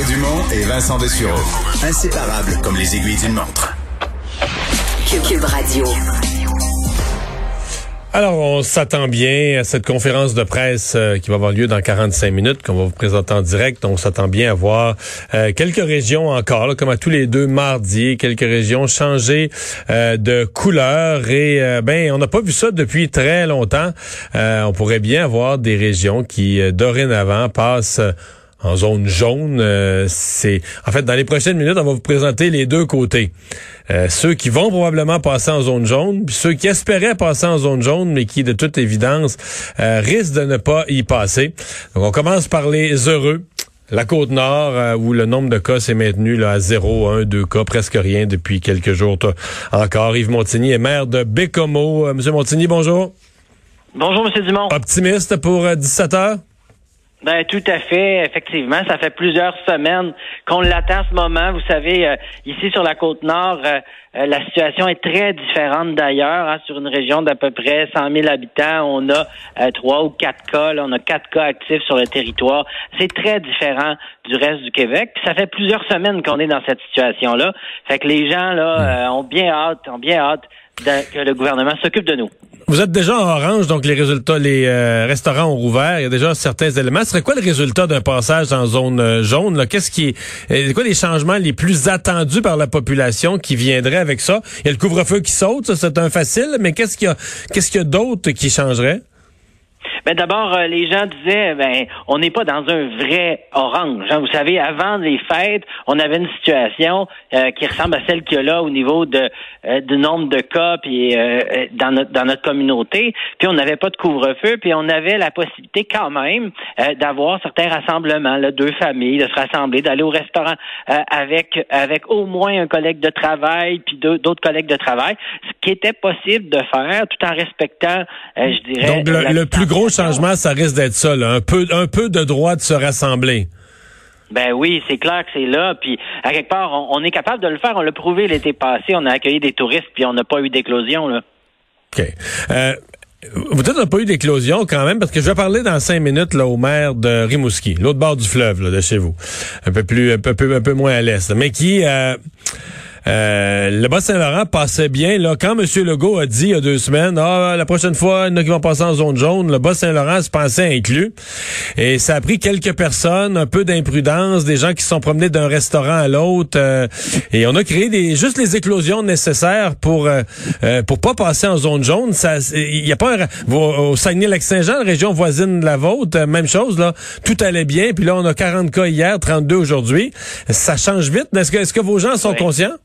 Mario Dumont et Vincent Dessureau. Inséparables comme les aiguilles d'une montre. Cube Radio. Alors, on s'attend bien à cette conférence de presse euh, qui va avoir lieu dans 45 minutes, qu'on va vous présenter en direct. On s'attend bien à voir euh, quelques régions encore, là, comme à tous les deux mardis, quelques régions changer euh, de couleur. Et ben, on n'a pas vu ça depuis très longtemps. on pourrait bien avoir des régions qui, dorénavant, passent en zone jaune. Euh, c'est en fait dans les prochaines minutes, on va vous présenter les deux côtés. Euh, ceux qui vont probablement passer en zone jaune, puis ceux qui espéraient passer en zone jaune, mais qui de toute évidence euh, risquent de ne pas y passer. Donc on commence par les heureux. La côte nord, où le nombre de cas s'est maintenu là, à 0, 1, 2 cas, presque rien depuis quelques jours encore. Yves Montigny est maire de Bécomo. Monsieur Montigny, bonjour. Bonjour, Monsieur Dumont. Optimiste pour 17 heures? Ben tout à fait, effectivement. Ça fait plusieurs semaines qu'on l'attend ce moment. Vous savez, euh, ici sur la côte nord, euh, euh, la situation est très différente d'ailleurs. Hein. sur une région d'à peu près 100 000 habitants, on a trois ou quatre cas. on a quatre cas actifs sur le territoire. C'est très différent du reste du Québec. Puis ça fait plusieurs semaines qu'on est dans cette situation-là. Fait que les gens là ont bien hâte, ont bien hâte que le gouvernement s'occupe de nous. Vous êtes déjà en orange, donc les résultats, les euh, restaurants ont rouvert. Il y a déjà certains éléments. Ce serait quoi le résultat d'un passage en zone euh, jaune? Qu'est-ce qui est, euh, quoi les changements les plus attendus par la population qui viendraient avec ça? Il y a le couvre-feu qui saute, ça c'est un facile, mais qu'est-ce qu'il y a, qu'est-ce qu'il y a d'autre qui changerait? Ben d'abord, euh, les gens disaient, ben on n'est pas dans un vrai orange. Hein. Vous savez, avant les fêtes, on avait une situation euh, qui ressemble à celle qu'il y a là au niveau de euh, du nombre de cas puis dans notre dans notre communauté. Puis on n'avait pas de couvre-feu, puis on avait la possibilité quand même d'avoir certains rassemblements, là, deux familles, de se rassembler, d'aller au restaurant avec avec au moins un collègue de travail puis d'autres collègues de travail, ce qui était possible de faire tout en respectant, je dirais. Donc le plus gros changement, ça risque d'être ça, un peu, un peu de droit de se rassembler. Ben oui, c'est clair que c'est là. Puis à quelque part, on, est capable de le faire. On l'a prouvé l'été passé. On a accueilli des touristes, puis on n'a pas eu d'éclosion là. OK. Euh, vous dites qu'on n'a pas eu d'éclosion quand même, parce que je vais parler dans cinq minutes là, au maire de Rimouski, l'autre bord du fleuve là, de chez vous, un peu plus, un peu, un peu moins à l'est, mais qui euh, euh, le Bas-Saint-Laurent passait bien. Là, quand M. Legault a dit il y a deux semaines, ah, la prochaine fois, il y en a qui vont passer en zone jaune, le Bas-Saint-Laurent se pensait inclus. Et ça a pris quelques personnes, un peu d'imprudence, des gens qui se sont promenés d'un restaurant à l'autre. Euh, et on a créé des juste les éclosions nécessaires pour euh, pour pas passer en zone jaune. Ça, il y a pas un, au Saguenay-Lac-Saint-Jean, la région voisine de la vôtre, même chose là. Tout allait bien, puis là on a 40 cas hier, 32 aujourd'hui. Ça change vite. Est-ce que est-ce que vos gens sont conscients?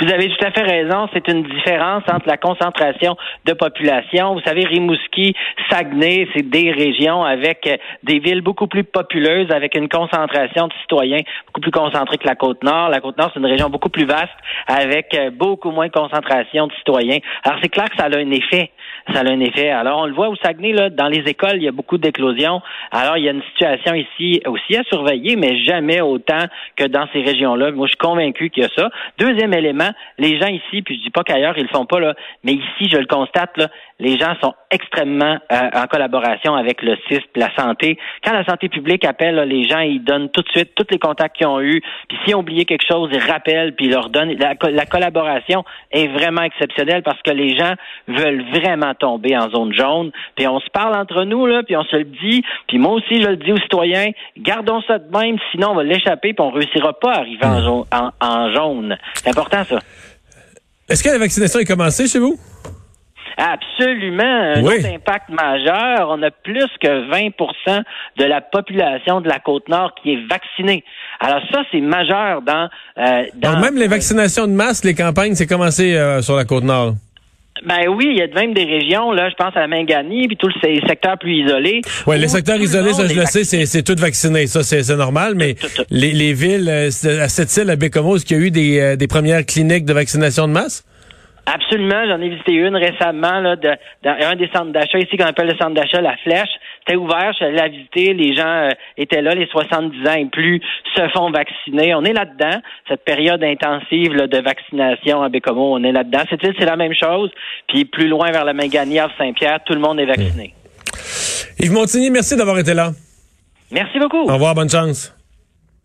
Vous avez tout à fait raison. C'est une différence entre la concentration de population. Vous savez, Rimouski, Saguenay, c'est des régions avec euh, des villes beaucoup plus populeuses, avec une concentration de citoyens beaucoup plus concentrée que la Côte-Nord. La Côte-Nord, c'est une région beaucoup plus vaste, avec euh, beaucoup moins de concentration de citoyens. Alors, c'est clair que ça a un effet. Ça a un effet. Alors, on le voit au Saguenay, là, dans les écoles, il y a beaucoup d'éclosions. Alors, il y a une situation ici aussi à surveiller, mais jamais autant que dans ces régions-là. Moi, je suis convaincu qu'il y a ça. Deuxième élément, les gens ici, puis je dis pas qu'ailleurs ils le font pas là, mais ici je le constate là, les gens sont extrêmement euh, en collaboration avec le CISP, la santé. Quand la santé publique appelle, les gens ils donnent tout de suite tous les contacts qu'ils ont eus. Puis s'ils ont oublié quelque chose, ils rappellent puis ils leur donnent. La, la, collaboration est vraiment exceptionnelle parce que les gens veulent vraiment tomber en zone jaune. Puis on se parle entre nous là, puis on se le dit. Puis moi aussi je le dis aux citoyens, gardons ça de même, sinon on va l'échapper puis on réussira pas à arriver en, jaune, en jaune. C'est important ça. Est-ce que la vaccination est commencée chez vous? Absolument. Un autre impact majeur. On a plus que 20% de la population de la Côte-Nord qui est vaccinée. Alors ça, c'est majeur dans... Euh, dans même les vaccinations de masse, les campagnes, c'est commencé euh, sur la Côte-Nord. Ben oui, il y a même des régions, là, je pense à la Mangani, puis tous les secteurs plus isolés. Oui, les secteurs isolés, ça je le sais, c'est tout vacciné, ça c'est normal, mais Les, les, villes, euh, à cette île, à Bécomo, est-ce qu'il y a eu des, euh, des premières cliniques de vaccination de masse? Absolument, j'en ai visité une récemment là, de, dans un des centres d'achat ici qu'on appelle le centre d'achat La Flèche. C'était ouvert, je suis allé visiter, les gens euh, étaient là, les 70 ans et plus se font vacciner. On est là-dedans, cette période intensive de vaccination à Bécomo, on est là-dedans. C'est c'est la même chose. Puis plus loin vers la Mégania, Saint-Pierre, tout le monde est vacciné. Yves Montigny, merci d'avoir été là. Merci beaucoup. Au revoir, bonne chance.